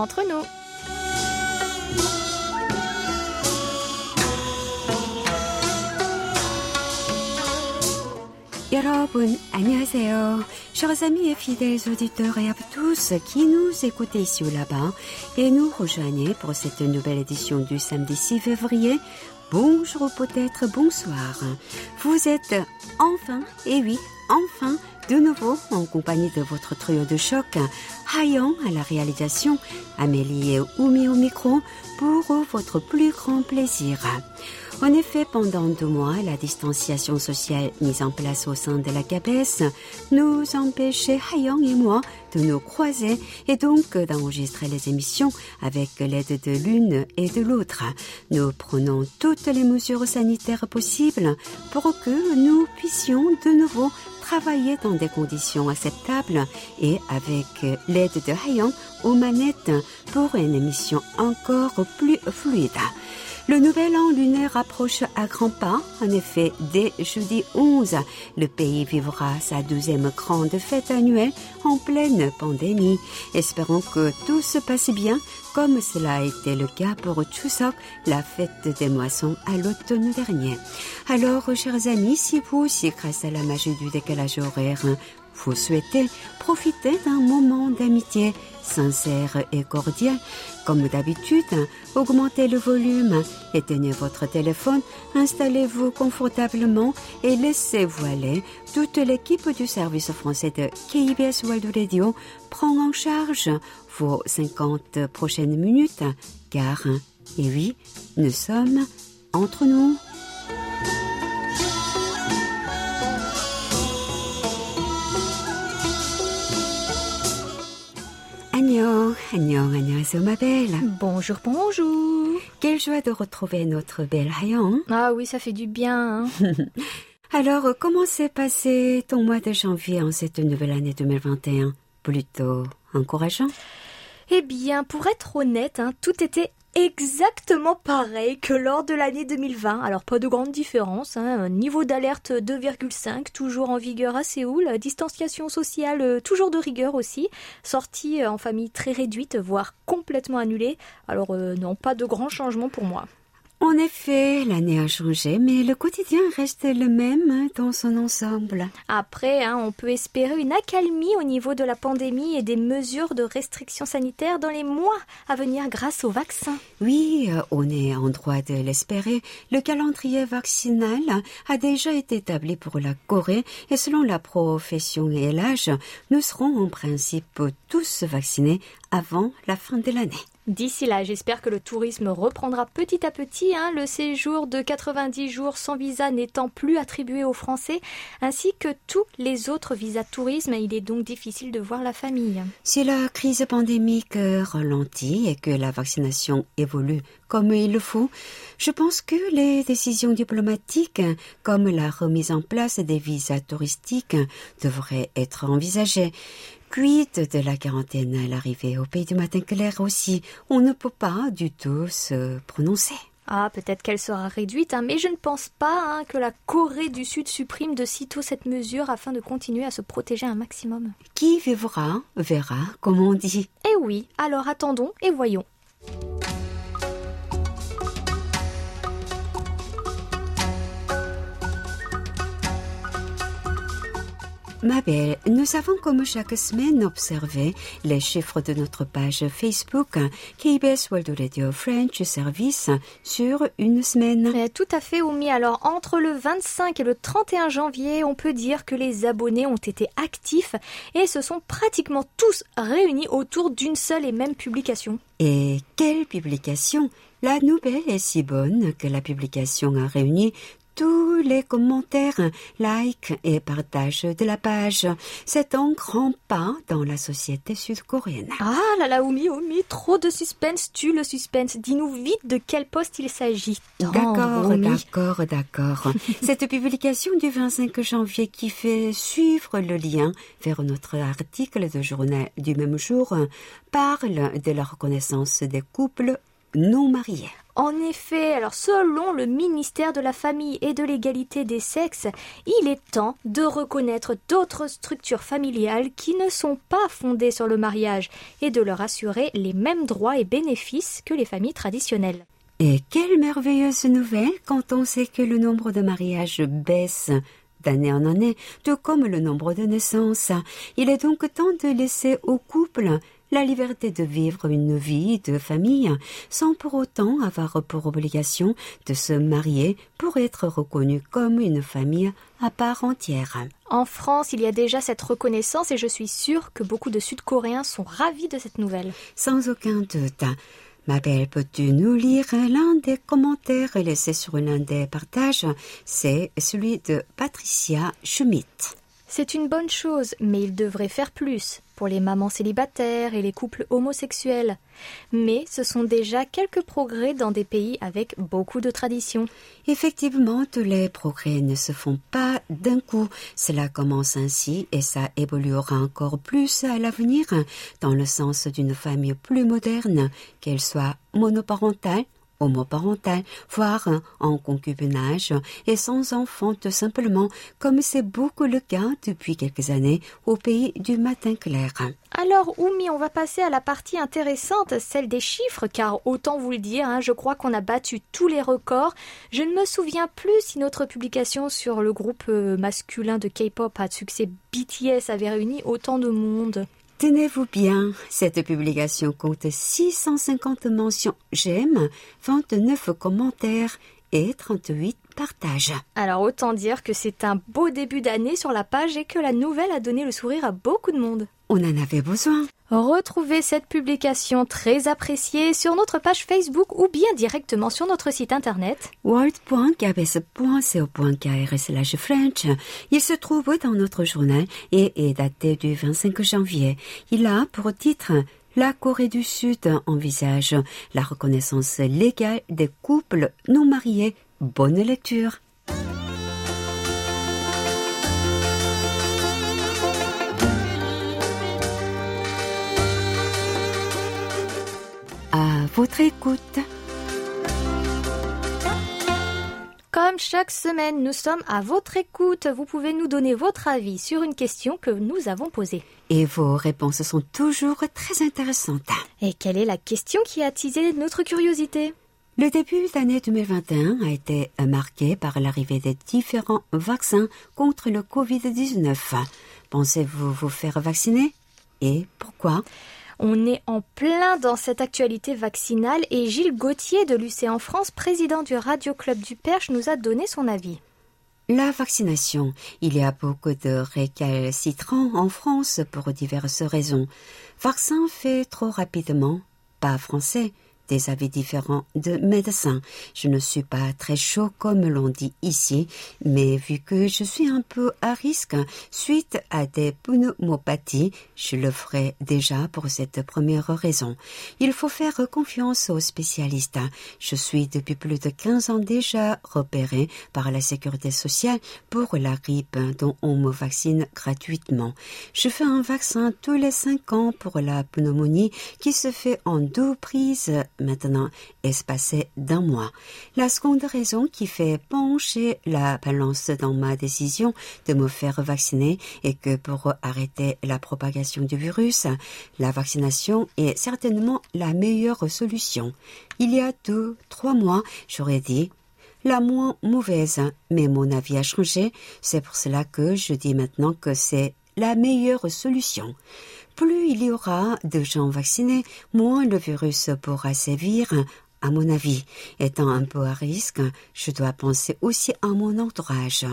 entre nous. 여러분, 안녕하세요. Chers amis et fidèles auditeurs et à tous qui nous écoutez ici ou là-bas et nous rejoignez pour cette nouvelle édition du samedi 6 février. Bonjour ou peut-être bonsoir. Vous êtes enfin, et oui, enfin, de nouveau en compagnie de votre trio de choc, Hayan à la réalisation, Amélie et Oumi au micro, pour votre plus grand plaisir. En effet, pendant deux mois, la distanciation sociale mise en place au sein de la CAPES nous empêchait, Hayan et moi, de nous croiser et donc d'enregistrer les émissions avec l'aide de l'une et de l'autre. Nous prenons toutes les mesures sanitaires possibles pour que nous puissions de nouveau travailler dans des conditions acceptables et avec l'aide de Hayan aux manettes pour une émission encore plus fluide. Le nouvel an lunaire approche à grands pas. En effet, dès jeudi 11, le pays vivra sa douzième grande fête annuelle en pleine pandémie. Espérons que tout se passe bien comme cela a été le cas pour Chuseok, la fête des moissons à l'automne dernier. Alors, chers amis, si vous aussi, grâce à la magie du décalage horaire, vous souhaitez profiter d'un moment d'amitié sincère et cordial, comme d'habitude, augmentez le volume, éteignez votre téléphone, installez-vous confortablement et laissez-vous aller. Toute l'équipe du service français de KBS World Radio prend en charge vos 50 prochaines minutes, car, et oui, nous sommes entre nous. Bonjour, bonjour. Quelle joie de retrouver notre belle Hayan. Ah oui, ça fait du bien. Hein. Alors, comment s'est passé ton mois de janvier en cette nouvelle année 2021 Plutôt encourageant? Eh bien, pour être honnête, hein, tout était exactement pareil que lors de l'année 2020. Alors pas de grande différence. Hein. Niveau d'alerte 2,5 toujours en vigueur à Séoul. Distanciation sociale euh, toujours de rigueur aussi. Sortie euh, en famille très réduite, voire complètement annulée. Alors euh, non, pas de grands changements pour moi. En effet, l'année a changé, mais le quotidien reste le même dans son ensemble. Après, hein, on peut espérer une accalmie au niveau de la pandémie et des mesures de restriction sanitaire dans les mois à venir grâce au vaccin. Oui, euh, on est en droit de l'espérer. Le calendrier vaccinal a déjà été établi pour la Corée et selon la profession et l'âge, nous serons en principe tous vaccinés avant la fin de l'année. D'ici là, j'espère que le tourisme reprendra petit à petit, hein, le séjour de 90 jours sans visa n'étant plus attribué aux Français, ainsi que tous les autres visas tourisme. Il est donc difficile de voir la famille. Si la crise pandémique ralentit et que la vaccination évolue comme il le faut, je pense que les décisions diplomatiques, comme la remise en place des visas touristiques, devraient être envisagées. Quid de la quarantaine à l'arrivée au pays du matin clair aussi On ne peut pas du tout se prononcer. Ah, peut-être qu'elle sera réduite, hein, mais je ne pense pas hein, que la Corée du Sud supprime de sitôt cette mesure afin de continuer à se protéger un maximum. Qui vivra verra, comme on dit. Eh oui, alors attendons et voyons. Ma belle, nous avons comme chaque semaine observé les chiffres de notre page Facebook KBS World Radio French Service sur une semaine. Eh, tout à fait, Oumi. Alors, entre le 25 et le 31 janvier, on peut dire que les abonnés ont été actifs et se sont pratiquement tous réunis autour d'une seule et même publication. Et quelle publication? La nouvelle est si bonne que la publication a réuni tous les commentaires, likes et partages de la page. C'est un grand pas dans la société sud-coréenne. Ah là là, Oumi, Oumi, trop de suspense, tue le suspense. Dis-nous vite de quel poste il s'agit. D'accord, d'accord, d'accord. Cette publication du 25 janvier qui fait suivre le lien vers notre article de journal du même jour parle de la reconnaissance des couples non mariés. En effet, alors selon le ministère de la Famille et de l'égalité des sexes, il est temps de reconnaître d'autres structures familiales qui ne sont pas fondées sur le mariage et de leur assurer les mêmes droits et bénéfices que les familles traditionnelles. Et quelle merveilleuse nouvelle quand on sait que le nombre de mariages baisse d'année en année, tout comme le nombre de naissances. Il est donc temps de laisser aux couples la liberté de vivre une vie de famille sans pour autant avoir pour obligation de se marier pour être reconnu comme une famille à part entière. En France, il y a déjà cette reconnaissance et je suis sûre que beaucoup de Sud-Coréens sont ravis de cette nouvelle. Sans aucun doute. Ma belle, peux-tu nous lire l'un des commentaires laissés sur l'un des partages? C'est celui de Patricia Schmidt. C'est une bonne chose, mais il devrait faire plus pour les mamans célibataires et les couples homosexuels. Mais ce sont déjà quelques progrès dans des pays avec beaucoup de traditions. Effectivement, tous les progrès ne se font pas d'un coup. Cela commence ainsi et ça évoluera encore plus à l'avenir dans le sens d'une famille plus moderne, qu'elle soit monoparentale homoparental, voire en concubinage et sans enfant tout simplement, comme c'est beaucoup le cas depuis quelques années au pays du matin clair. Alors, Oumi, on va passer à la partie intéressante, celle des chiffres, car autant vous le dire, hein, je crois qu'on a battu tous les records. Je ne me souviens plus si notre publication sur le groupe euh, masculin de K-pop à succès BTS avait réuni autant de monde. Tenez-vous bien, cette publication compte 650 mentions j'aime, 29 commentaires et 38 partages. Alors autant dire que c'est un beau début d'année sur la page et que la nouvelle a donné le sourire à beaucoup de monde. On en avait besoin. Retrouvez cette publication très appréciée sur notre page Facebook ou bien directement sur notre site internet world.kbs.co.kr French. Il se trouve dans notre journal et est daté du 25 janvier. Il a pour titre la Corée du Sud envisage la reconnaissance légale des couples non mariés. Bonne lecture. Votre écoute. Comme chaque semaine, nous sommes à votre écoute. Vous pouvez nous donner votre avis sur une question que nous avons posée. Et vos réponses sont toujours très intéressantes. Et quelle est la question qui a attisé notre curiosité? Le début d'année 2021 a été marqué par l'arrivée des différents vaccins contre le Covid-19. Pensez-vous vous faire vacciner? Et pourquoi? On est en plein dans cette actualité vaccinale et Gilles Gauthier de l'UC en France, président du Radio Club du Perche, nous a donné son avis. La vaccination. Il y a beaucoup de récalcitrants en France pour diverses raisons. Vaccin fait trop rapidement, pas français, des avis différents de médecins. Je ne suis pas très chaud comme l'on dit ici, mais vu que je suis un peu à risque suite à des pneumopathies, je le ferai déjà pour cette première raison. Il faut faire confiance aux spécialistes. Je suis depuis plus de 15 ans déjà repéré par la sécurité sociale pour la grippe dont on me vaccine gratuitement. Je fais un vaccin tous les 5 ans pour la pneumonie qui se fait en deux prises maintenant espacé d'un mois. La seconde raison qui fait pencher la balance dans ma décision de me faire vacciner est que pour arrêter la propagation du virus, la vaccination est certainement la meilleure solution. Il y a deux, trois mois, j'aurais dit la moins mauvaise, mais mon avis a changé. C'est pour cela que je dis maintenant que c'est la meilleure solution. Plus il y aura de gens vaccinés, moins le virus pourra sévir. À mon avis, étant un peu à risque, je dois penser aussi à mon entourage.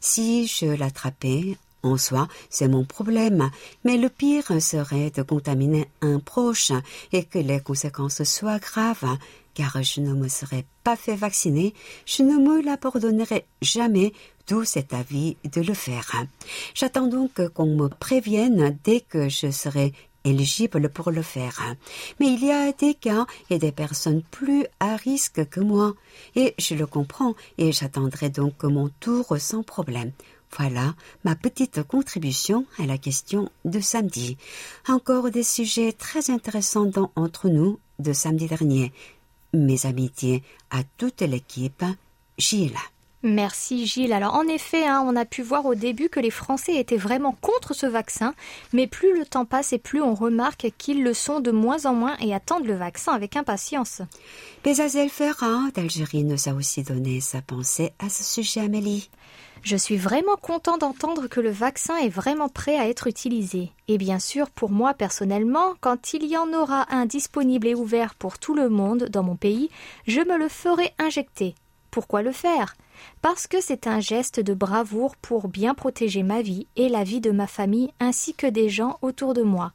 Si je l'attrapais, en soi, c'est mon problème, mais le pire serait de contaminer un proche et que les conséquences soient graves car je ne me serais pas fait vacciner, je ne me la jamais, d'où cet avis de le faire. J'attends donc qu'on me prévienne dès que je serai éligible pour le faire. Mais il y a des cas et des personnes plus à risque que moi, et je le comprends, et j'attendrai donc mon tour sans problème. Voilà ma petite contribution à la question de samedi. Encore des sujets très intéressants dans Entre nous de samedi dernier. mes amitiés à toute l'équipe, Gilles. Merci Gilles. Alors en effet, hein, on a pu voir au début que les Français étaient vraiment contre ce vaccin, mais plus le temps passe et plus on remarque qu'ils le sont de moins en moins et attendent le vaccin avec impatience. Bezazel Ferrand d'Algérie nous a aussi donné sa pensée à ce sujet, Amélie. Je suis vraiment content d'entendre que le vaccin est vraiment prêt à être utilisé. Et bien sûr, pour moi personnellement, quand il y en aura un disponible et ouvert pour tout le monde dans mon pays, je me le ferai injecter. Pourquoi le faire Parce que c'est un geste de bravoure pour bien protéger ma vie et la vie de ma famille ainsi que des gens autour de moi.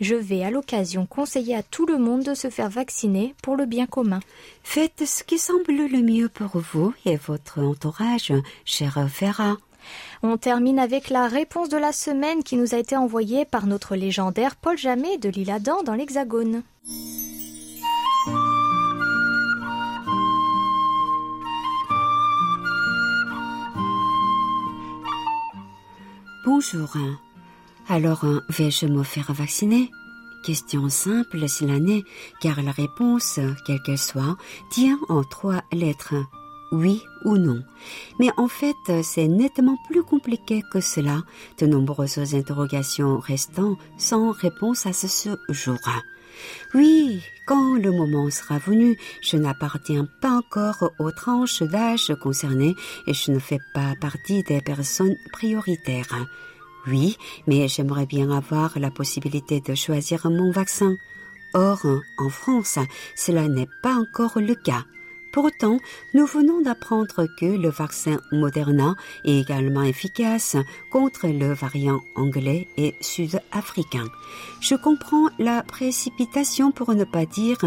Je vais à l'occasion conseiller à tout le monde de se faire vacciner pour le bien commun. Faites ce qui semble le mieux pour vous et votre entourage, cher Ferra. On termine avec la réponse de la semaine qui nous a été envoyée par notre légendaire Paul Jamet de l'île Adam dans l'Hexagone. Bonjour. Alors, vais-je me faire vacciner? Question simple s'il en est, car la réponse, quelle qu'elle soit, tient en trois lettres. Oui ou non. Mais en fait, c'est nettement plus compliqué que cela, de nombreuses interrogations restant sans réponse à ce jour. Oui, quand le moment sera venu, je n'appartiens pas encore aux tranches d'âge concernées et je ne fais pas partie des personnes prioritaires. Oui, mais j'aimerais bien avoir la possibilité de choisir mon vaccin. Or, en France, cela n'est pas encore le cas. Pourtant, nous venons d'apprendre que le vaccin Moderna est également efficace contre le variant anglais et sud-africain. Je comprends la précipitation pour ne pas dire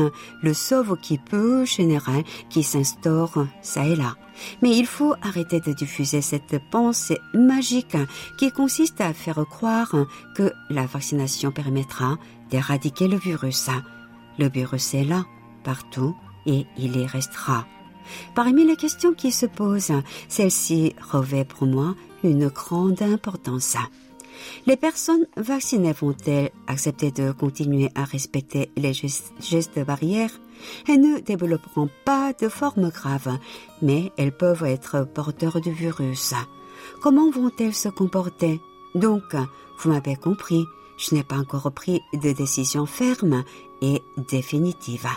le sauve qui peut général qui s'instaure ça et là. Mais il faut arrêter de diffuser cette pensée magique qui consiste à faire croire que la vaccination permettra d'éradiquer le virus. Le virus est là, partout, et il y restera. Parmi les questions qui se posent, celle-ci revêt pour moi une grande importance. Les personnes vaccinées vont-elles accepter de continuer à respecter les gestes barrières? Elles ne développeront pas de forme grave, mais elles peuvent être porteurs du virus. Comment vont-elles se comporter? Donc, vous m'avez compris, je n'ai pas encore pris de décision ferme et définitive.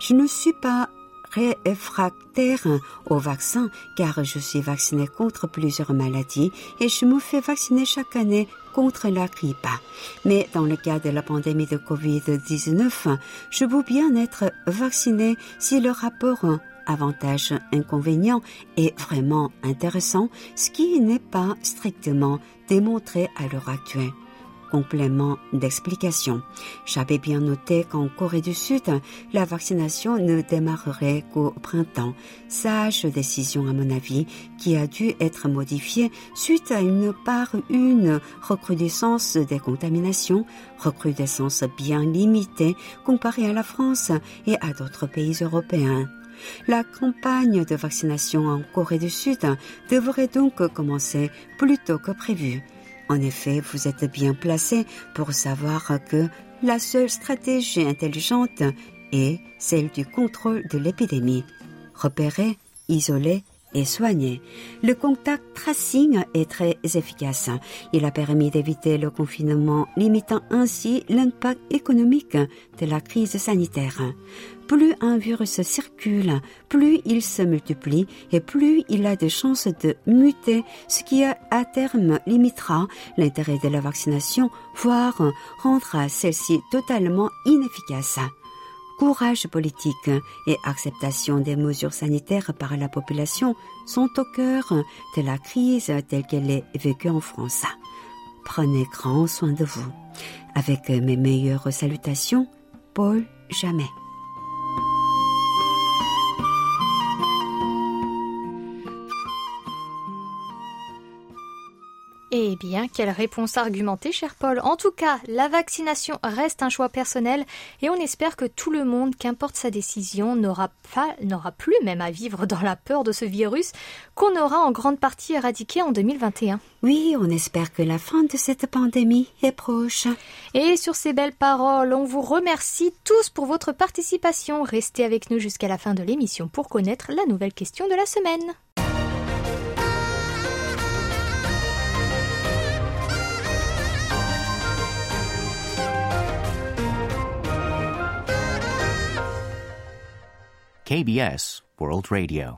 Je ne suis pas réfractaire au vaccin car je suis vacciné contre plusieurs maladies et je me fais vacciner chaque année contre la grippe. Mais dans le cas de la pandémie de Covid-19, je veux bien être vacciné si le rapport avantage-inconvénient est vraiment intéressant, ce qui n'est pas strictement démontré à l'heure actuelle complément d'explication. J'avais bien noté qu'en Corée du Sud, la vaccination ne démarrerait qu'au printemps. Sage décision à mon avis qui a dû être modifiée suite à une part une recrudescence des contaminations, recrudescence bien limitée comparée à la France et à d'autres pays européens. La campagne de vaccination en Corée du Sud devrait donc commencer plus tôt que prévu. En effet, vous êtes bien placé pour savoir que la seule stratégie intelligente est celle du contrôle de l'épidémie. Repérer, isoler et soigner. Le contact tracing est très efficace. Il a permis d'éviter le confinement, limitant ainsi l'impact économique de la crise sanitaire plus un virus circule, plus il se multiplie et plus il a de chances de muter, ce qui à terme limitera l'intérêt de la vaccination, voire rendra celle-ci totalement inefficace. Courage politique et acceptation des mesures sanitaires par la population sont au cœur de la crise telle qu'elle est vécue en France. Prenez grand soin de vous. Avec mes meilleures salutations, Paul Jamais. Eh bien, quelle réponse argumentée, cher Paul. En tout cas, la vaccination reste un choix personnel et on espère que tout le monde, qu'importe sa décision, n'aura pas, n'aura plus même à vivre dans la peur de ce virus qu'on aura en grande partie éradiqué en 2021. Oui, on espère que la fin de cette pandémie est proche. Et sur ces belles paroles, on vous remercie tous pour votre participation. Restez avec nous jusqu'à la fin de l'émission pour connaître la nouvelle question de la semaine. KBS World Radio.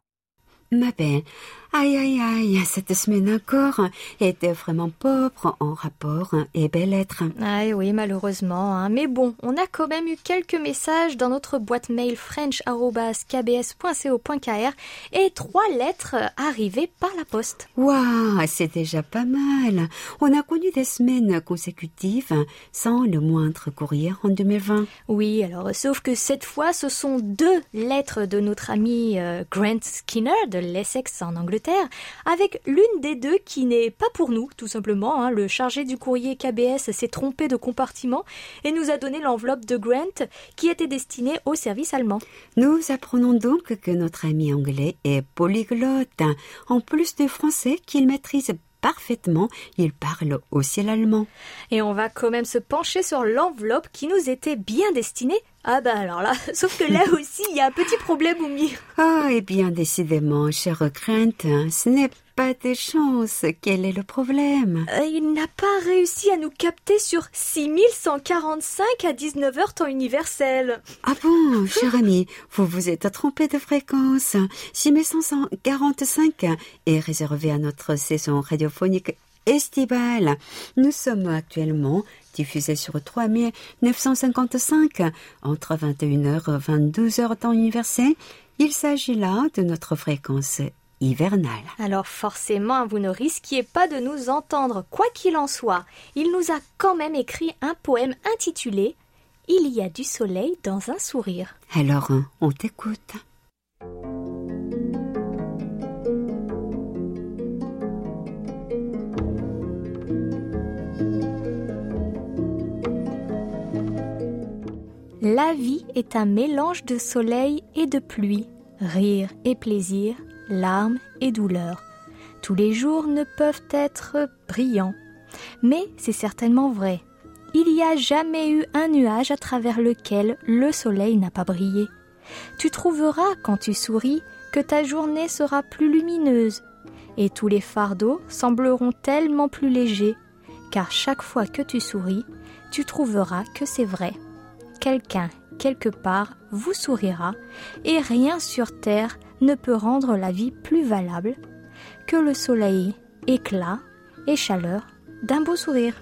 Aïe aïe aïe, cette semaine encore était vraiment pauvre en rapport et belles-lettres. Ah oui, malheureusement. hein. Mais bon, on a quand même eu quelques messages dans notre boîte mail french.kbs.co.kr et trois lettres arrivées par la poste. Waouh, c'est déjà pas mal. On a connu des semaines consécutives sans le moindre courrier en 2020. Oui, alors sauf que cette fois, ce sont deux lettres de notre ami euh, Grant Skinner de l'Essex en Angleterre, avec l'une des deux qui n'est pas pour nous, tout simplement. hein. Le chargé du courrier KBS s'est trompé de compartiment et nous a donné l'enveloppe de Grant qui était destinée au service allemand. Nous apprenons donc que notre ami anglais est polyglotte. En plus du français qu'il maîtrise parfaitement, il parle aussi l'allemand. Et on va quand même se pencher sur l'enveloppe qui nous était bien destinée. Ah bah alors là, sauf que là aussi, il y a un petit problème, Oumi. Ah, et bien décidément, cher Grant, ce n'est pas de chance. Quel est le problème? Euh, il n'a pas réussi à nous capter sur 6145 à 19h temps universel. Ah bon, cher ami, vous vous êtes trompé de fréquence. 6545 est réservé à notre saison radiophonique estivale. Nous sommes actuellement diffusés sur 3955 entre 21h et 22h temps universel. Il s'agit là de notre fréquence hivernale. Alors forcément, vous ne risquiez pas de nous entendre. Quoi qu'il en soit, il nous a quand même écrit un poème intitulé Il y a du soleil dans un sourire. Alors, on t'écoute. La vie est un mélange de soleil et de pluie, rire et plaisir, larmes et douleur. Tous les jours ne peuvent être brillants. Mais c'est certainement vrai. Il n'y a jamais eu un nuage à travers lequel le soleil n'a pas brillé. Tu trouveras, quand tu souris, que ta journée sera plus lumineuse, et tous les fardeaux sembleront tellement plus légers, car chaque fois que tu souris, tu trouveras que c'est vrai. Quelqu'un, quelque part, vous sourira, et rien sur terre ne peut rendre la vie plus valable que le soleil, éclat et chaleur d'un beau sourire.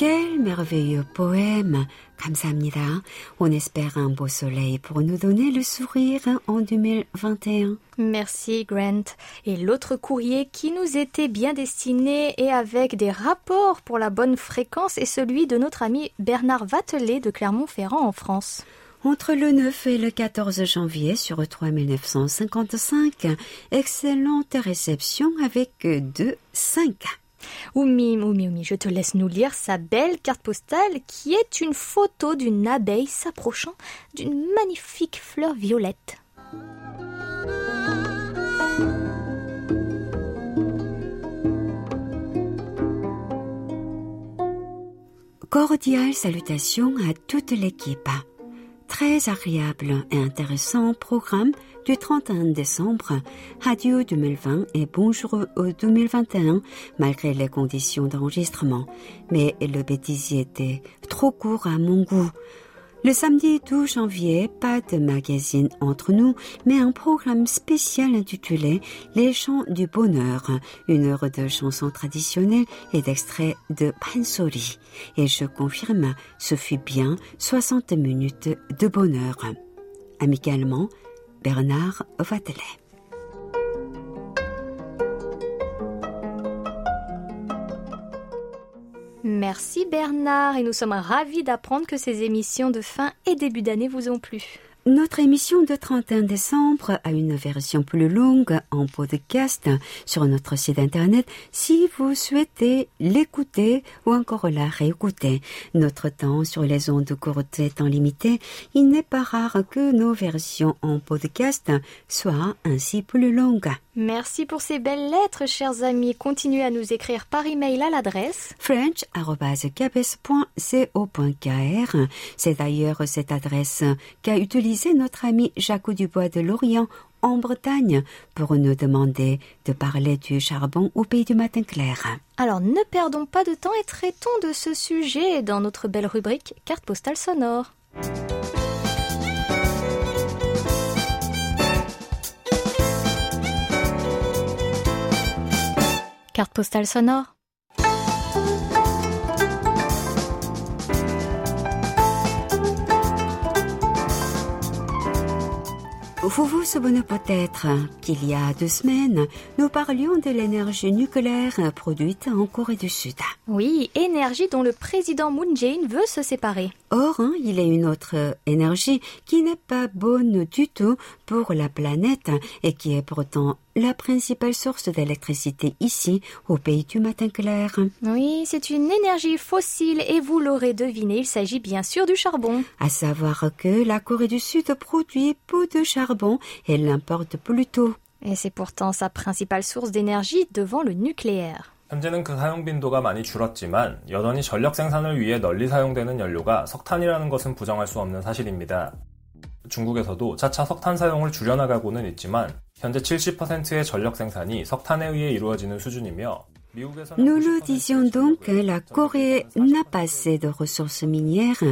Quel merveilleux poème. 감사합니다. On espère un beau soleil pour nous donner le sourire en 2021. Merci Grant. Et l'autre courrier qui nous était bien destiné et avec des rapports pour la bonne fréquence est celui de notre ami Bernard Vatelet de Clermont-Ferrand en France. Entre le 9 et le 14 janvier sur 3955, excellente réception avec 2 5. Oumi, Oumi, Oumi, je te laisse nous lire sa belle carte postale qui est une photo d'une abeille s'approchant d'une magnifique fleur violette. Cordiales salutations à toute l'équipe. Très agréable et intéressant programme du 31 décembre, adieu 2020 et bonjour au 2021 malgré les conditions d'enregistrement. Mais le bêtisier était trop court à mon goût. Le samedi 12 janvier, pas de magazine entre nous, mais un programme spécial intitulé Les chants du bonheur, une heure de chansons traditionnelles et d'extraits de Pansori. Et je confirme, ce fut bien 60 minutes de bonheur. Amicalement, Bernard Vatelet. Merci. Bernard et nous sommes ravis d'apprendre que ces émissions de fin et début d'année vous ont plu. Notre émission de 31 décembre a une version plus longue en podcast sur notre site internet si vous souhaitez l'écouter ou encore la réécouter. Notre temps sur les ondes courtes étant limité, il n'est pas rare que nos versions en podcast soient ainsi plus longues. Merci pour ces belles lettres, chers amis. Continuez à nous écrire par email à l'adresse french.cabes.co.kr. C'est d'ailleurs cette adresse qu'a utilisée notre ami Jacques Dubois de Lorient en Bretagne pour nous demander de parler du charbon au pays du matin clair. Alors ne perdons pas de temps et traitons de ce sujet dans notre belle rubrique carte postale sonore. Carte postale sonore. Vous vous souvenez peut-être qu'il y a deux semaines, nous parlions de l'énergie nucléaire produite en Corée du Sud. Oui, énergie dont le président Moon Jae-in veut se séparer. Or, hein, il y a une autre énergie qui n'est pas bonne du tout pour la planète et qui est pourtant la principale source d'électricité ici, au pays du matin clair. Oui, c'est une énergie fossile et vous l'aurez deviné, il s'agit bien sûr du charbon. À savoir que la Corée du Sud produit peu de charbon et l'importe plutôt. Et c'est pourtant sa principale source d'énergie devant le nucléaire. 현재는 그 사용 빈도가 많이 줄었지만 여전히 전력 생산을 위해 널리 사용되는 연료가 석탄이라는 것은 부정할 수 없는 사실입니다. 중국에서도 차차 석탄 사용을 줄여나가고는 있지만 현재 70%의 전력 생산이 석탄에 의해 이루어지는 수준이며 Nous le disions donc, la Corée n'a pas assez de ressources minières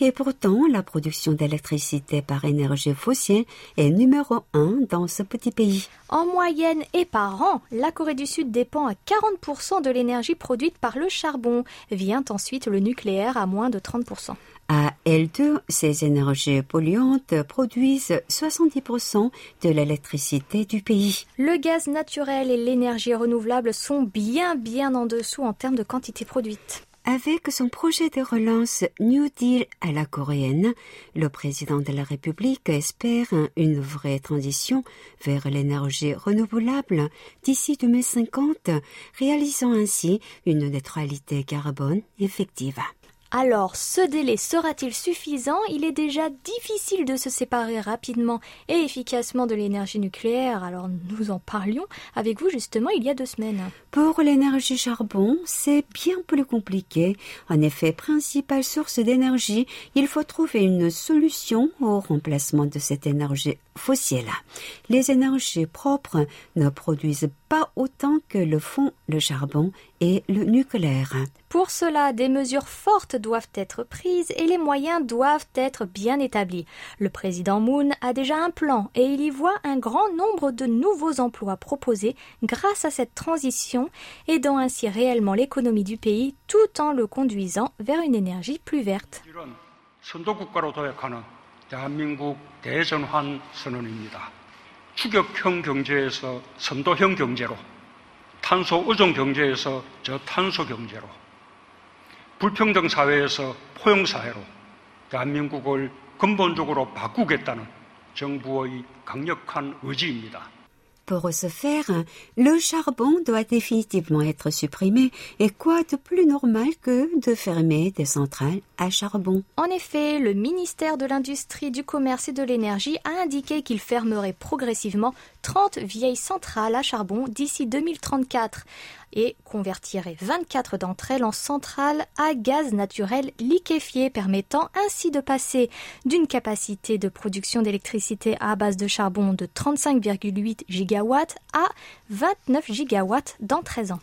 et pourtant la production d'électricité par énergie fossile est numéro un dans ce petit pays. En moyenne et par an, la Corée du Sud dépend à 40% de l'énergie produite par le charbon. Vient ensuite le nucléaire à moins de 30%. À L2, ces énergies polluantes produisent 70% de l'électricité du pays. Le gaz naturel et l'énergie renouvelable sont bien bien en dessous en termes de quantité produite. Avec son projet de relance New Deal à la coréenne, le président de la République espère une vraie transition vers l'énergie renouvelable d'ici 2050, réalisant ainsi une neutralité carbone effective. Alors, ce délai sera-t-il suffisant? Il est déjà difficile de se séparer rapidement et efficacement de l'énergie nucléaire. Alors, nous en parlions avec vous justement il y a deux semaines. Pour l'énergie charbon, c'est bien plus compliqué. En effet, principale source d'énergie, il faut trouver une solution au remplacement de cette énergie fossile. Les énergies propres ne produisent pas autant que le font le charbon et le nucléaire. Pour cela, des mesures fortes doivent être prises et les moyens doivent être bien établis. Le président Moon a déjà un plan et il y voit un grand nombre de nouveaux emplois proposés grâce à cette transition, aidant ainsi réellement l'économie du pays tout en le conduisant vers une énergie plus verte. 탄소 의존 경제에서 저탄소 경제로, 불평등 사회에서 포용 사회로 대한민국을 근본적으로 바꾸겠다는 정부의 강력한 의지입니다. Pour ce faire, le charbon doit définitivement être supprimé. Et quoi de plus normal que de fermer des centrales à charbon? En effet, le ministère de l'Industrie, du Commerce et de l'Énergie a indiqué qu'il fermerait progressivement 30 vieilles centrales à charbon d'ici 2034 et convertirait 24 d'entre elles en centrales à gaz naturel liquéfié, permettant ainsi de passer d'une capacité de production d'électricité à base de charbon de 35,8 gigawatts à 29 gigawatts dans 13 ans.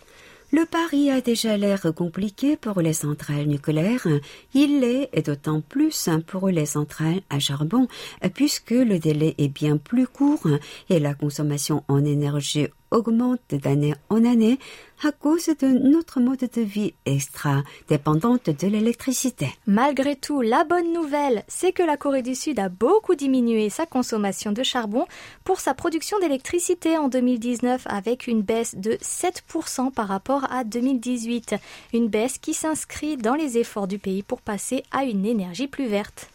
Le pari a déjà l'air compliqué pour les centrales nucléaires. Il l'est d'autant plus pour les centrales à charbon, puisque le délai est bien plus court et la consommation en énergie augmente d'année en année à cause de notre mode de vie extra dépendante de l'électricité. Malgré tout, la bonne nouvelle, c'est que la Corée du Sud a beaucoup diminué sa consommation de charbon pour sa production d'électricité en 2019 avec une baisse de 7% par rapport à 2018. Une baisse qui s'inscrit dans les efforts du pays pour passer à une énergie plus verte.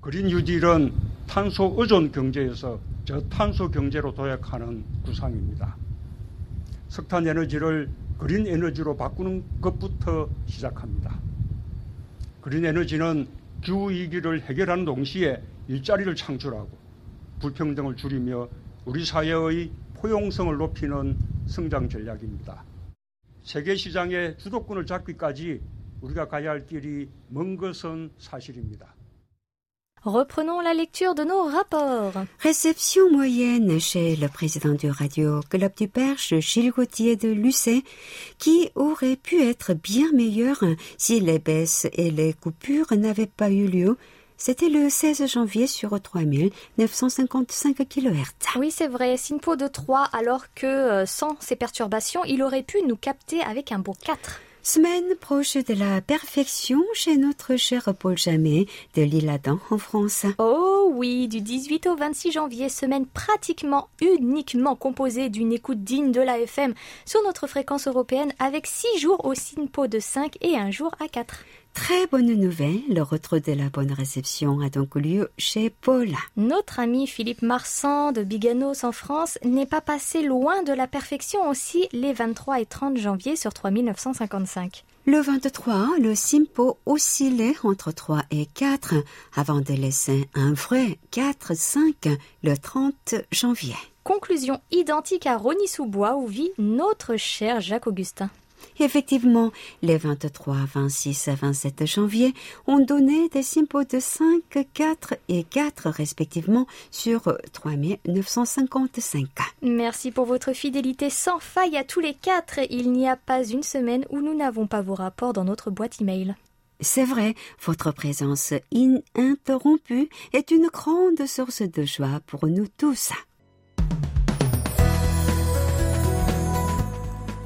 그린 뉴딜은 탄소 의존 경제에서 저탄소 경제로 도약하는 구상입니다. 석탄 에너지를 그린 에너지로 바꾸는 것부터 시작합니다. 그린 에너지는 기후 위기를 해결하는 동시에 일자리를 창출하고 불평등을 줄이며 우리 사회의 포용성을 높이는 성장 전략입니다. 세계 시장의 주도권을 잡기까지 우리가 가야 할 길이 먼 것은 사실입니다. Reprenons la lecture de nos rapports. Réception moyenne chez le président du Radio Club du Perche, Gilles Gauthier de Lucé, qui aurait pu être bien meilleur si les baisses et les coupures n'avaient pas eu lieu. C'était le 16 janvier sur 3955 kHz. Oui, c'est vrai, Sinpo de 3, alors que euh, sans ces perturbations, il aurait pu nous capter avec un beau 4. Semaine proche de la perfection chez notre cher Paul Jamet de l'Île-Adam en France. Oh oui, du 18 au 26 janvier, semaine pratiquement uniquement composée d'une écoute digne de la FM sur notre fréquence européenne avec 6 jours au SINPO de 5 et un jour à 4. Très bonne nouvelle, le retour de la bonne réception a donc lieu chez Paul. Notre ami Philippe Marsan de Biganos en France n'est pas passé loin de la perfection aussi les 23 et 30 janvier sur 3955. Le 23, le Simpo oscillait entre 3 et 4 avant de laisser un vrai 4-5 le 30 janvier. Conclusion identique à Rony-sous-Bois où vit notre cher Jacques Augustin. Effectivement, les 23, 26 et 27 janvier ont donné des symbos de 5, 4 et 4 respectivement sur 3955 Merci pour votre fidélité sans faille à tous les quatre. Il n'y a pas une semaine où nous n'avons pas vos rapports dans notre boîte email. C'est vrai, votre présence ininterrompue est une grande source de joie pour nous tous.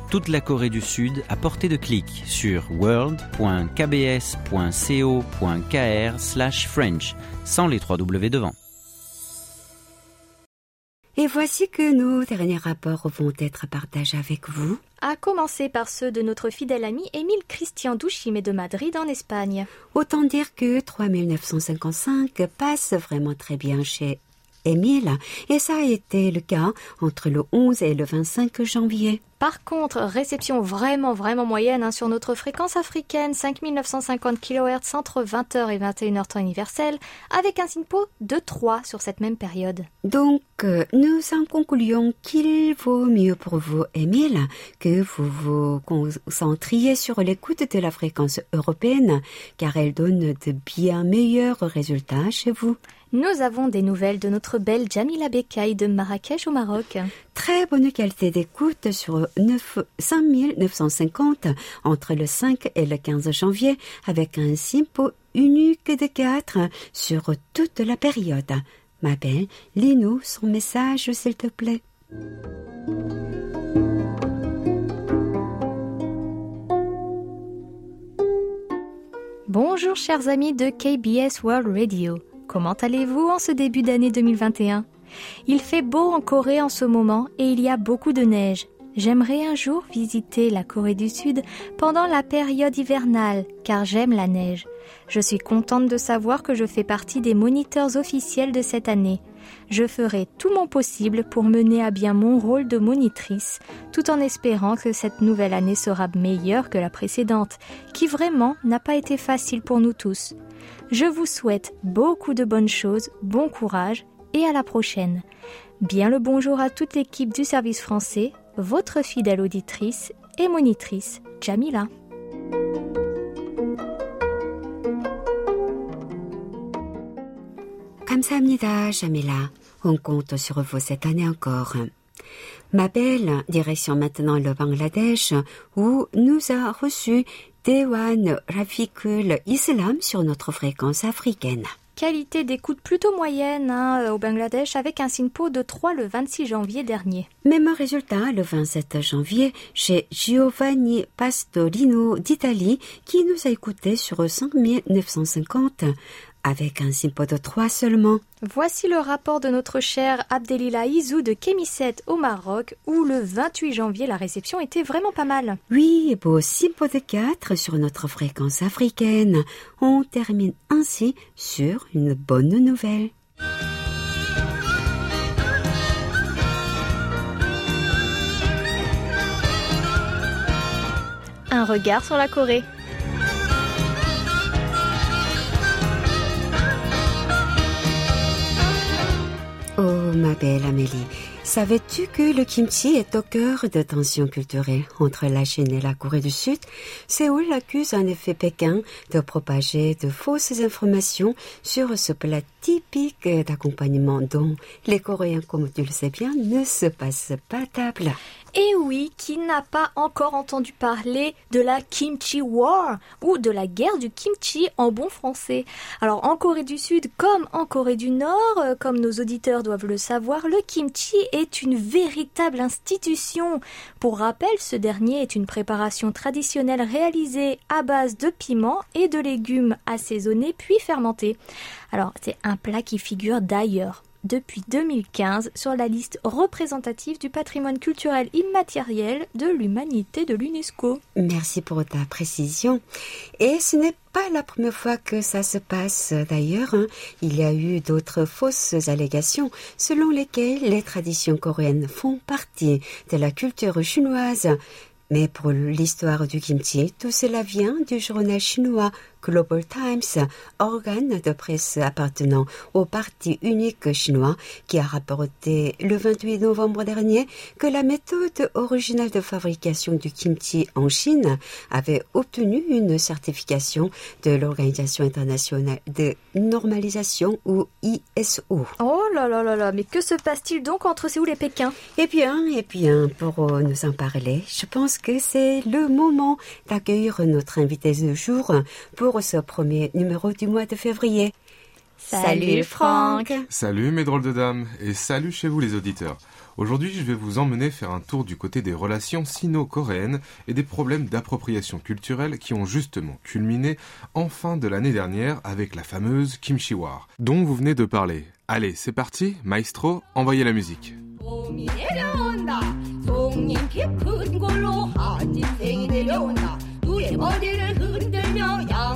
Toute la Corée du Sud à portée de clic sur world.kbs.co.kr/french sans les trois W devant. Et voici que nos derniers rapports vont être partagés avec vous. À commencer par ceux de notre fidèle ami Émile Christian Douchimé de Madrid en Espagne. Autant dire que 3955 passe vraiment très bien chez Émile, et ça a été le cas entre le 11 et le 25 janvier. Par contre, réception vraiment vraiment moyenne hein, sur notre fréquence africaine, 5950 kHz entre 20h et 21h temps universel, avec un SINPO de 3 sur cette même période. Donc, euh, nous en concluons qu'il vaut mieux pour vous, Émile, que vous vous concentriez sur l'écoute de la fréquence européenne, car elle donne de bien meilleurs résultats chez vous. Nous avons des nouvelles de notre belle Jamila Bekay de Marrakech au Maroc. Très bonne qualité d'écoute sur 9, 5950 entre le 5 et le 15 janvier avec un simpo unique de 4 sur toute la période. Ma belle, lis-nous son message s'il te plaît. Bonjour chers amis de KBS World Radio. Comment allez-vous en ce début d'année 2021 Il fait beau en Corée en ce moment et il y a beaucoup de neige. J'aimerais un jour visiter la Corée du Sud pendant la période hivernale car j'aime la neige. Je suis contente de savoir que je fais partie des moniteurs officiels de cette année. Je ferai tout mon possible pour mener à bien mon rôle de monitrice, tout en espérant que cette nouvelle année sera meilleure que la précédente, qui vraiment n'a pas été facile pour nous tous. Je vous souhaite beaucoup de bonnes choses, bon courage et à la prochaine. Bien le bonjour à toute l'équipe du service français, votre fidèle auditrice et monitrice Jamila. Kamsahamnida Jamila. On compte sur vous cette année encore. Ma belle, direction maintenant le Bangladesh, où nous a reçu Dewan Rafikul Islam sur notre fréquence africaine. qualité d'écoute plutôt moyenne hein, au Bangladesh avec un SINPO de 3 le 26 janvier dernier. Même résultat le 27 janvier chez Giovanni Pastorino d'Italie qui nous a écouté sur 5950 avec un simpo de 3 seulement. Voici le rapport de notre cher Abdelila Izou de Kémisset au Maroc, où le 28 janvier, la réception était vraiment pas mal. Oui, beau simpo de 4 sur notre fréquence africaine. On termine ainsi sur une bonne nouvelle. Un regard sur la Corée. Ma belle Amélie, savais-tu que le kimchi est au cœur de tensions culturelles entre la Chine et la Corée du Sud? Séoul accuse en effet Pékin de propager de fausses informations sur ce plat typique d'accompagnement dont les Coréens, comme tu le sais bien, ne se passent pas table. Et oui, qui n'a pas encore entendu parler de la Kimchi War ou de la guerre du kimchi en bon français Alors en Corée du Sud comme en Corée du Nord, euh, comme nos auditeurs doivent le savoir, le kimchi est une véritable institution. Pour rappel, ce dernier est une préparation traditionnelle réalisée à base de piments et de légumes assaisonnés puis fermentés. Alors c'est un plat qui figure d'ailleurs depuis 2015 sur la liste représentative du patrimoine culturel immatériel de l'humanité de l'UNESCO. Merci pour ta précision. Et ce n'est pas la première fois que ça se passe d'ailleurs. Hein. Il y a eu d'autres fausses allégations selon lesquelles les traditions coréennes font partie de la culture chinoise. Mais pour l'histoire du kimchi, tout cela vient du journal chinois Global Times, organe de presse appartenant au Parti unique chinois, qui a rapporté le 28 novembre dernier que la méthode originale de fabrication du kimchi en Chine avait obtenu une certification de l'Organisation internationale de normalisation ou ISO. Oh là là là là, mais que se passe-t-il donc entre Séoul et Pékin? Eh bien, eh bien, pour nous en parler, je pense que c'est le moment d'accueillir notre invité du jour pour ce premier numéro du mois de février. Salut Franck Salut mes drôles de dames et salut chez vous les auditeurs. Aujourd'hui, je vais vous emmener faire un tour du côté des relations sino-coréennes et des problèmes d'appropriation culturelle qui ont justement culminé en fin de l'année dernière avec la fameuse Kimchi War, dont vous venez de parler. Allez, c'est parti, maestro, envoyez la musique.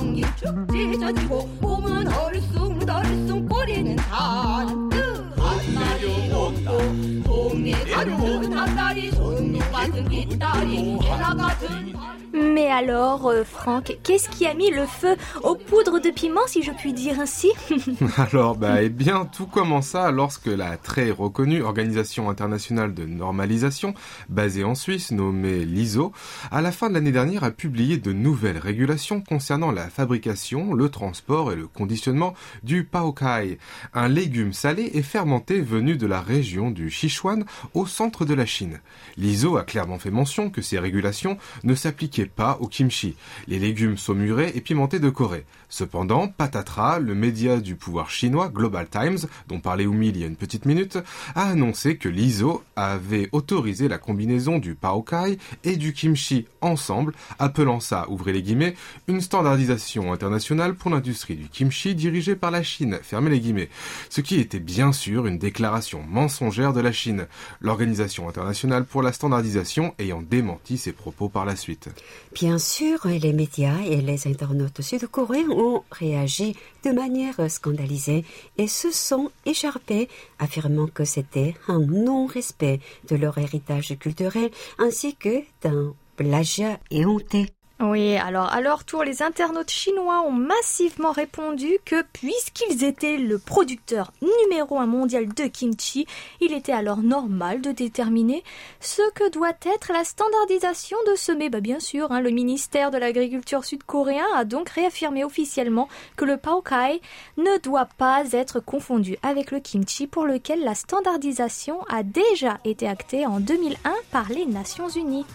엉덩이 쭉 찢어지고 봄은 얼숭덜숭 꼬리는 단뜩 거짓말이 없고 동네 다른 닭다리 손톱 같은 뒷다리 해나 같은 Mais alors, euh, Franck, qu'est-ce qui a mis le feu aux poudres de piment, si je puis dire ainsi Alors, bah, eh bien, tout commença lorsque la très reconnue Organisation internationale de normalisation, basée en Suisse, nommée l'ISO, à la fin de l'année dernière a publié de nouvelles régulations concernant la fabrication, le transport et le conditionnement du paokai, un légume salé et fermenté venu de la région du Sichuan au centre de la Chine. L'ISO a clairement fait mention que ces régulations ne s'appliquaient pas au kimchi, les légumes saumurés et pimentés de Corée. Cependant, patatras, le média du pouvoir chinois Global Times, dont parlait Oumi il y a une petite minute, a annoncé que l'ISO avait autorisé la combinaison du paokai et du kimchi ensemble, appelant ça, ouvrez les guillemets, une standardisation internationale pour l'industrie du kimchi dirigée par la Chine, fermez les guillemets. Ce qui était bien sûr une déclaration mensongère de la Chine, l'Organisation internationale pour la standardisation ayant démenti ses propos par la suite. Bien sûr, les médias et les internautes sud-coréens ont réagi de manière scandalisée et se sont écharpés, affirmant que c'était un non-respect de leur héritage culturel ainsi que d'un plagiat éhonté. Oui, alors à leur tour, les internautes chinois ont massivement répondu que puisqu'ils étaient le producteur numéro un mondial de kimchi, il était alors normal de déterminer ce que doit être la standardisation de ce mets. Bah, bien sûr, hein, le ministère de l'Agriculture sud-coréen a donc réaffirmé officiellement que le paokai ne doit pas être confondu avec le kimchi pour lequel la standardisation a déjà été actée en 2001 par les Nations Unies.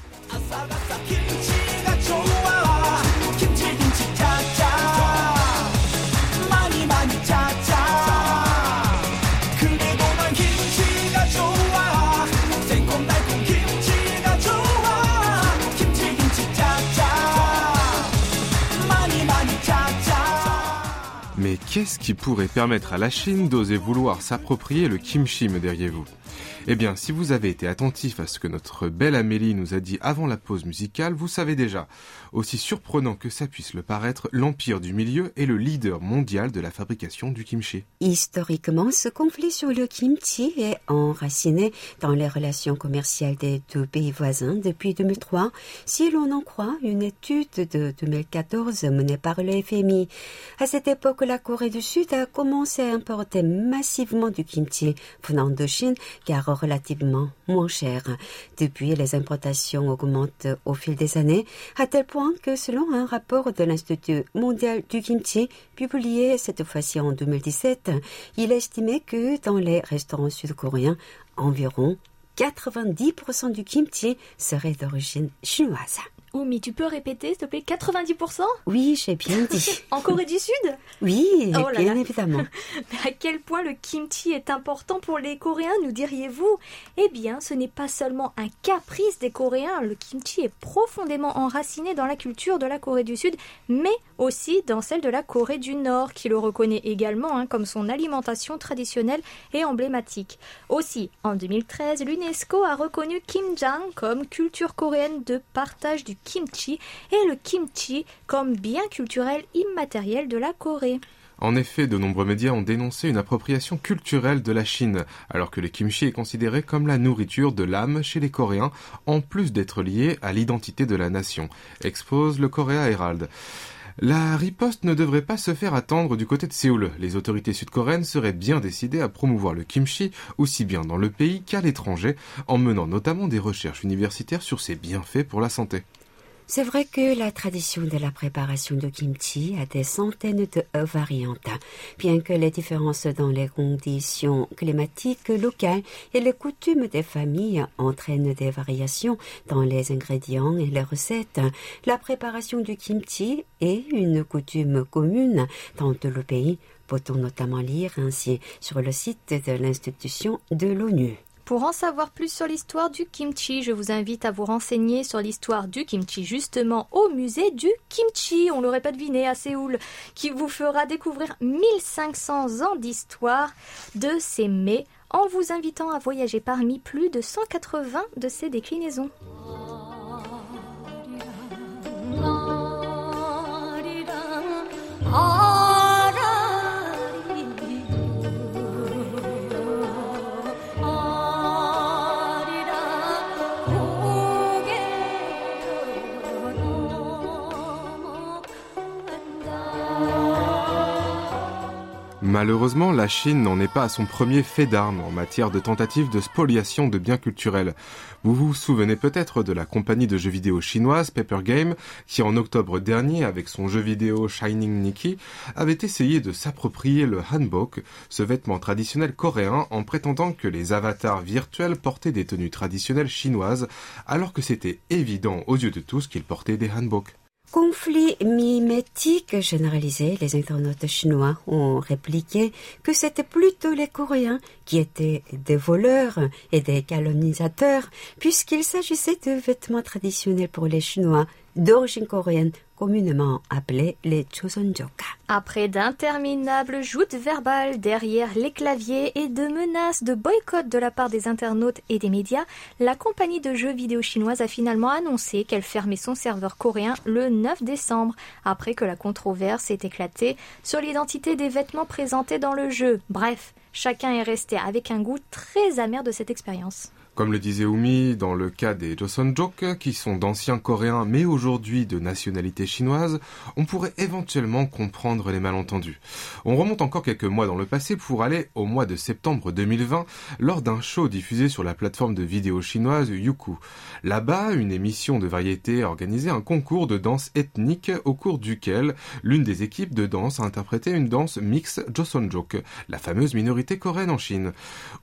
Qu'est-ce qui pourrait permettre à la Chine d'oser vouloir s'approprier le kimchi, me diriez-vous? Eh bien, si vous avez été attentif à ce que notre belle Amélie nous a dit avant la pause musicale, vous savez déjà, aussi surprenant que ça puisse le paraître, l'Empire du Milieu est le leader mondial de la fabrication du kimchi. Historiquement, ce conflit sur le kimchi est enraciné dans les relations commerciales des deux pays voisins depuis 2003, si l'on en croit une étude de 2014 menée par le FMI. À cette époque, la Corée du Sud a commencé à importer massivement du kimchi venant de Chine, car relativement moins cher. Depuis, les importations augmentent au fil des années, à tel point que selon un rapport de l'Institut mondial du kimchi, publié cette fois-ci en 2017, il estimait que dans les restaurants sud-coréens, environ 90% du kimchi serait d'origine chinoise. Mais tu peux répéter, s'il te plaît, 90% Oui, j'ai bien dit. en Corée du Sud? Oui, oh bien évidemment. Mais à quel point le kimchi est important pour les Coréens, nous diriez-vous? Eh bien, ce n'est pas seulement un caprice des Coréens, le kimchi est profondément enraciné dans la culture de la Corée du Sud, mais aussi dans celle de la Corée du Nord, qui le reconnaît également hein, comme son alimentation traditionnelle et emblématique. Aussi, en 2013, l'UNESCO a reconnu Kimjang comme culture coréenne de partage du kimchi et le kimchi comme bien culturel immatériel de la Corée. En effet, de nombreux médias ont dénoncé une appropriation culturelle de la Chine, alors que le kimchi est considéré comme la nourriture de l'âme chez les Coréens, en plus d'être lié à l'identité de la nation, expose le Korea Herald. La riposte ne devrait pas se faire attendre du côté de Séoul. Les autorités sud-coréennes seraient bien décidées à promouvoir le kimchi aussi bien dans le pays qu'à l'étranger, en menant notamment des recherches universitaires sur ses bienfaits pour la santé. C'est vrai que la tradition de la préparation de kimchi a des centaines de variantes, bien que les différences dans les conditions climatiques locales et les coutumes des familles entraînent des variations dans les ingrédients et les recettes. La préparation du kimchi est une coutume commune dans tout le pays, peut-on notamment lire ainsi sur le site de l'institution de l'ONU. Pour en savoir plus sur l'histoire du kimchi, je vous invite à vous renseigner sur l'histoire du kimchi justement au musée du kimchi, on l'aurait pas deviné à Séoul, qui vous fera découvrir 1500 ans d'histoire de ces mets en vous invitant à voyager parmi plus de 180 de ces déclinaisons. Malheureusement, la Chine n'en est pas à son premier fait d'armes en matière de tentative de spoliation de biens culturels. Vous vous souvenez peut-être de la compagnie de jeux vidéo chinoise Paper Game qui en octobre dernier, avec son jeu vidéo Shining Nikki, avait essayé de s'approprier le hanbok, ce vêtement traditionnel coréen, en prétendant que les avatars virtuels portaient des tenues traditionnelles chinoises, alors que c'était évident aux yeux de tous qu'ils portaient des hanbok. Conflit mimétique généralisé, les internautes chinois ont répliqué que c'était plutôt les Coréens qui étaient des voleurs et des colonisateurs, puisqu'il s'agissait de vêtements traditionnels pour les Chinois d'origine coréenne communément appelés les Chosonjoka. Après d'interminables joutes verbales derrière les claviers et de menaces de boycott de la part des internautes et des médias, la compagnie de jeux vidéo chinoise a finalement annoncé qu'elle fermait son serveur coréen le 9 décembre, après que la controverse ait éclaté sur l'identité des vêtements présentés dans le jeu. Bref, chacun est resté avec un goût très amer de cette expérience. Comme le disait Oumi, dans le cas des Joseonjok, qui sont d'anciens coréens mais aujourd'hui de nationalité chinoise, on pourrait éventuellement comprendre les malentendus. On remonte encore quelques mois dans le passé pour aller au mois de septembre 2020 lors d'un show diffusé sur la plateforme de vidéo chinoise Youku. Là-bas, une émission de variété a organisé un concours de danse ethnique au cours duquel l'une des équipes de danse a interprété une danse mix Joseonjok, la fameuse minorité coréenne en Chine.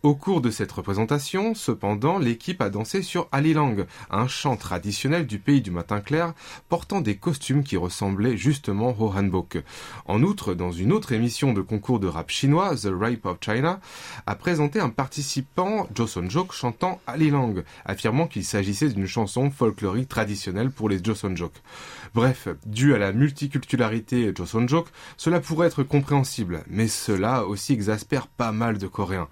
Au cours de cette représentation, cependant, l'équipe a dansé sur Alilang, un chant traditionnel du pays du matin clair, portant des costumes qui ressemblaient justement au hanbok. En outre, dans une autre émission de concours de rap chinois, The Rape of China, a présenté un participant, Joseon Jok, chantant Alilang, affirmant qu'il s'agissait d'une chanson folklorique traditionnelle pour les Joseon Jok. Bref, dû à la multiculturalité Joseon Jok, cela pourrait être compréhensible, mais cela aussi exaspère pas mal de Coréens.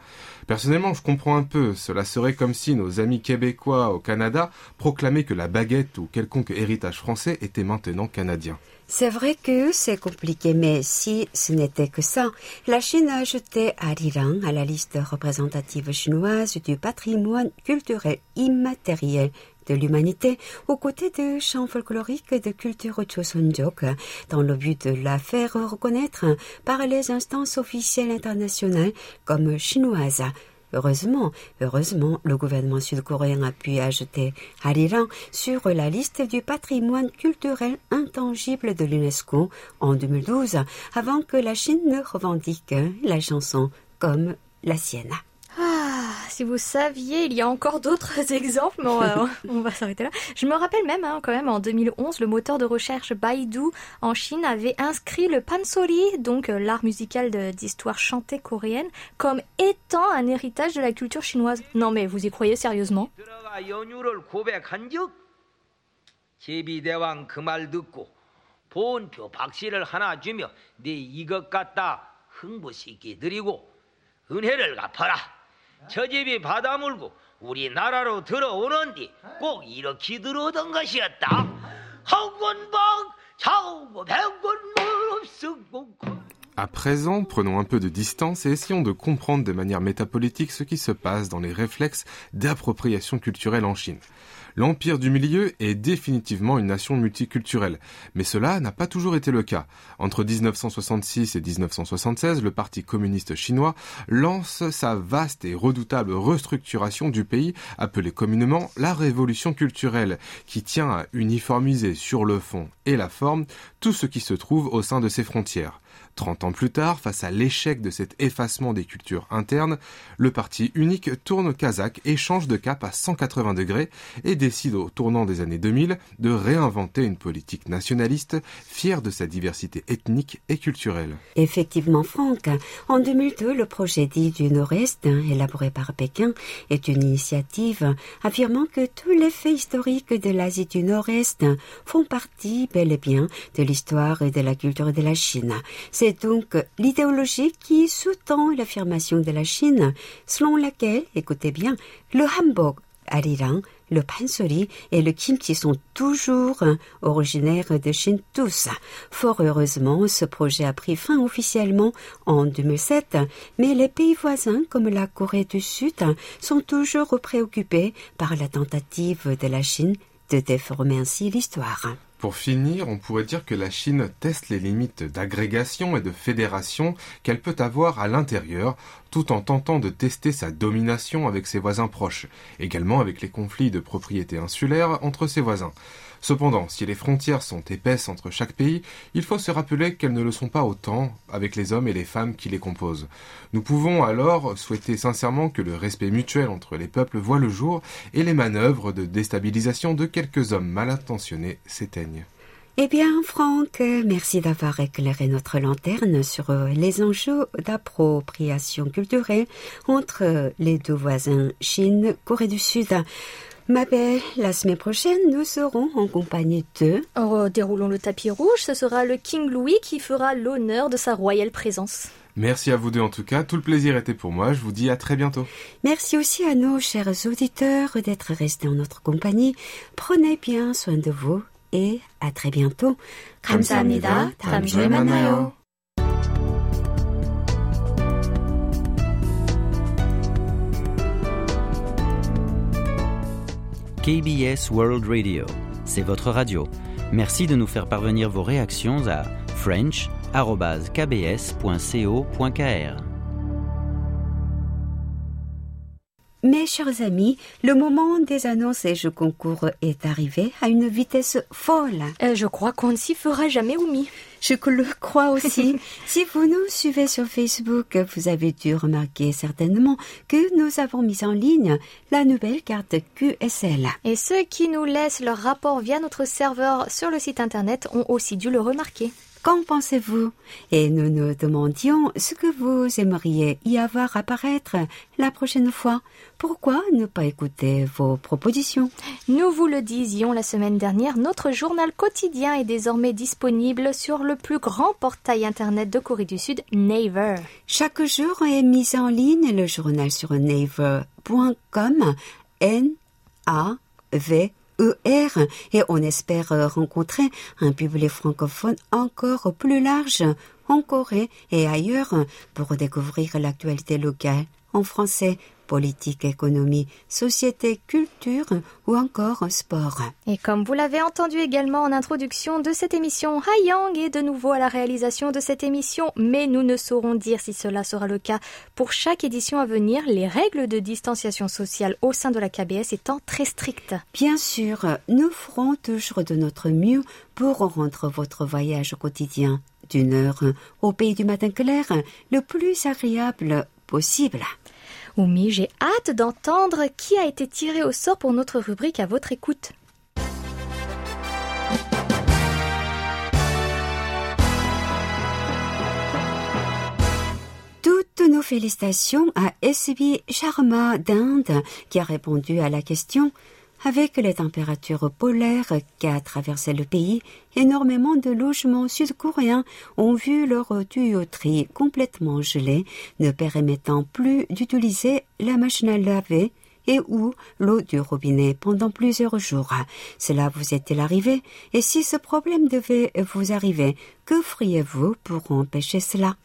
Personnellement, je comprends un peu. Cela serait comme si nos amis québécois au Canada proclamaient que la baguette ou quelconque héritage français était maintenant canadien. C'est vrai que c'est compliqué, mais si ce n'était que ça, la Chine a ajouté Arirang à la liste représentative chinoise du patrimoine culturel immatériel de l'humanité aux côtés de chants folkloriques de culture Joseonjok dans le but de la faire reconnaître par les instances officielles internationales comme chinoises. Heureusement, heureusement, le gouvernement sud-coréen a pu ajouter Hariran sur la liste du patrimoine culturel intangible de l'UNESCO en 2012, avant que la Chine ne revendique la chanson comme la sienne. Ah, si vous saviez, il y a encore d'autres exemples, mais on va, s'arrêter là. Je me rappelle même, hein, quand même, en 2011, le moteur de recherche Baidu en Chine avait inscrit le pansori, donc euh, l'art musical d'histoire chantée coréenne, comme étant un héritage de la culture chinoise. Non mais vous y croyez sérieusement? À présent, prenons un peu de distance et essayons de comprendre de manière métapolitique ce qui se passe dans les réflexes d'appropriation culturelle en Chine. L'Empire du Milieu est définitivement une nation multiculturelle, mais cela n'a pas toujours été le cas. Entre 1966 et 1976, le Parti communiste chinois lance sa vaste et redoutable restructuration du pays, appelée communément la révolution culturelle, qui tient à uniformiser sur le fond et la forme tout ce qui se trouve au sein de ses frontières. Trente ans plus tard, face à l'échec de cet effacement des cultures internes, le parti unique tourne kazakh et change de cap à 180 degrés et décide au tournant des années 2000 de réinventer une politique nationaliste fière de sa diversité ethnique et culturelle. Effectivement, Franck, en 2002, le projet dit du Nord-Est, élaboré par Pékin, est une initiative affirmant que tous les faits historiques de l'Asie du Nord-Est font partie bel et bien de l'histoire et de la culture de la Chine. C'est donc l'idéologie qui sous-tend l'affirmation de la Chine, selon laquelle, écoutez bien, le Hamburg, l'Iran, le pansori et le kimchi sont toujours originaires de Chine tous. Fort heureusement, ce projet a pris fin officiellement en 2007, mais les pays voisins comme la Corée du Sud sont toujours préoccupés par la tentative de la Chine de déformer ainsi l'histoire. Pour finir, on pourrait dire que la Chine teste les limites d'agrégation et de fédération qu'elle peut avoir à l'intérieur, tout en tentant de tester sa domination avec ses voisins proches, également avec les conflits de propriété insulaire entre ses voisins. Cependant, si les frontières sont épaisses entre chaque pays, il faut se rappeler qu'elles ne le sont pas autant avec les hommes et les femmes qui les composent. Nous pouvons alors souhaiter sincèrement que le respect mutuel entre les peuples voit le jour et les manœuvres de déstabilisation de quelques hommes mal intentionnés s'éteignent. Eh bien, Franck, merci d'avoir éclairé notre lanterne sur les enjeux d'appropriation culturelle entre les deux voisins Chine, Corée du Sud. Ma belle, la semaine prochaine, nous serons en compagnie de... Oh, déroulons le tapis rouge, ce sera le King Louis qui fera l'honneur de sa royale présence. Merci à vous deux en tout cas, tout le plaisir était pour moi, je vous dis à très bientôt. Merci aussi à nos chers auditeurs d'être restés en notre compagnie. Prenez bien soin de vous et à très bientôt. 감사합니다. 다음 주에 만나요. KBS World Radio. C'est votre radio. Merci de nous faire parvenir vos réactions à french.kbs.co.kr. Mes chers amis, le moment des annonces et jeux concours est arrivé à une vitesse folle. Euh, je crois qu'on ne s'y fera jamais, Oumi. Je le crois aussi. si vous nous suivez sur Facebook, vous avez dû remarquer certainement que nous avons mis en ligne la nouvelle carte QSL. Et ceux qui nous laissent leur rapport via notre serveur sur le site internet ont aussi dû le remarquer. Qu'en pensez-vous? Et nous nous demandions ce que vous aimeriez y avoir apparaître la prochaine fois. Pourquoi ne pas écouter vos propositions? Nous vous le disions la semaine dernière, notre journal quotidien est désormais disponible sur le plus grand portail internet de Corée du Sud, Naver. Chaque jour est mis en ligne le journal sur naver.com, N-A-V ER et on espère rencontrer un public francophone encore plus large en Corée et ailleurs pour découvrir l'actualité locale en français politique, économie, société, culture ou encore sport. Et comme vous l'avez entendu également en introduction de cette émission, Hayang est de nouveau à la réalisation de cette émission, mais nous ne saurons dire si cela sera le cas pour chaque édition à venir, les règles de distanciation sociale au sein de la KBS étant très strictes. Bien sûr, nous ferons toujours de notre mieux pour rendre votre voyage quotidien d'une heure au pays du matin clair le plus agréable possible. Oumi, j'ai hâte d'entendre qui a été tiré au sort pour notre rubrique à votre écoute. Toutes nos félicitations à SB Sharma d'Inde qui a répondu à la question avec les températures polaires qu'a traversé le pays, énormément de logements sud-coréens ont vu leur tuyauterie complètement gelée, ne permettant plus d'utiliser la machine à laver et ou l'eau du robinet pendant plusieurs jours. Cela vous est-il arrivé? Et si ce problème devait vous arriver, que feriez-vous pour empêcher cela?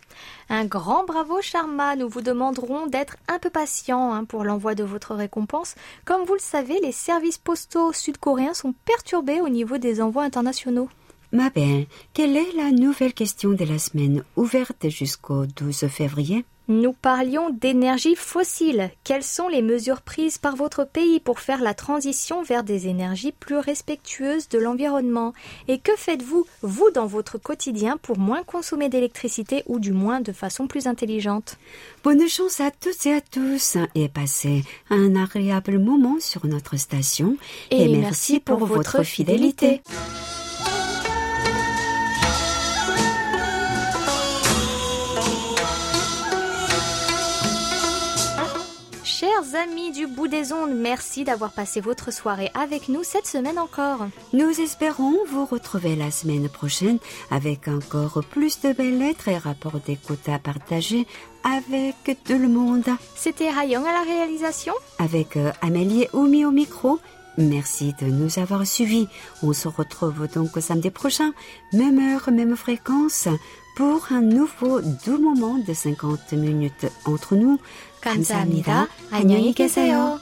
Un grand bravo Sharma, nous vous demanderons d'être un peu patient hein, pour l'envoi de votre récompense. Comme vous le savez, les services postaux sud-coréens sont perturbés au niveau des envois internationaux. Ma belle, quelle est la nouvelle question de la semaine? Ouverte jusqu'au 12 février? Nous parlions d'énergie fossile. Quelles sont les mesures prises par votre pays pour faire la transition vers des énergies plus respectueuses de l'environnement? Et que faites-vous, vous, dans votre quotidien pour moins consommer d'électricité ou du moins de façon plus intelligente? Bonne chance à toutes et à tous et passez un agréable moment sur notre station. Et, merci, pour, votre fidélité. Chers amis du bout des ondes, merci d'avoir passé votre soirée avec nous cette semaine encore. Nous espérons vous retrouver la semaine prochaine avec encore plus de belles lettres et rapports d'écoute à partager avec tout le monde. C'était Rayong à la réalisation. Avec euh, Amélie Oumi au micro. Merci de nous avoir suivis. On se retrouve donc samedi prochain, même heure, même fréquence, pour un nouveau doux moment de 50 minutes entre nous. 감사합니다. 안녕히 계세요.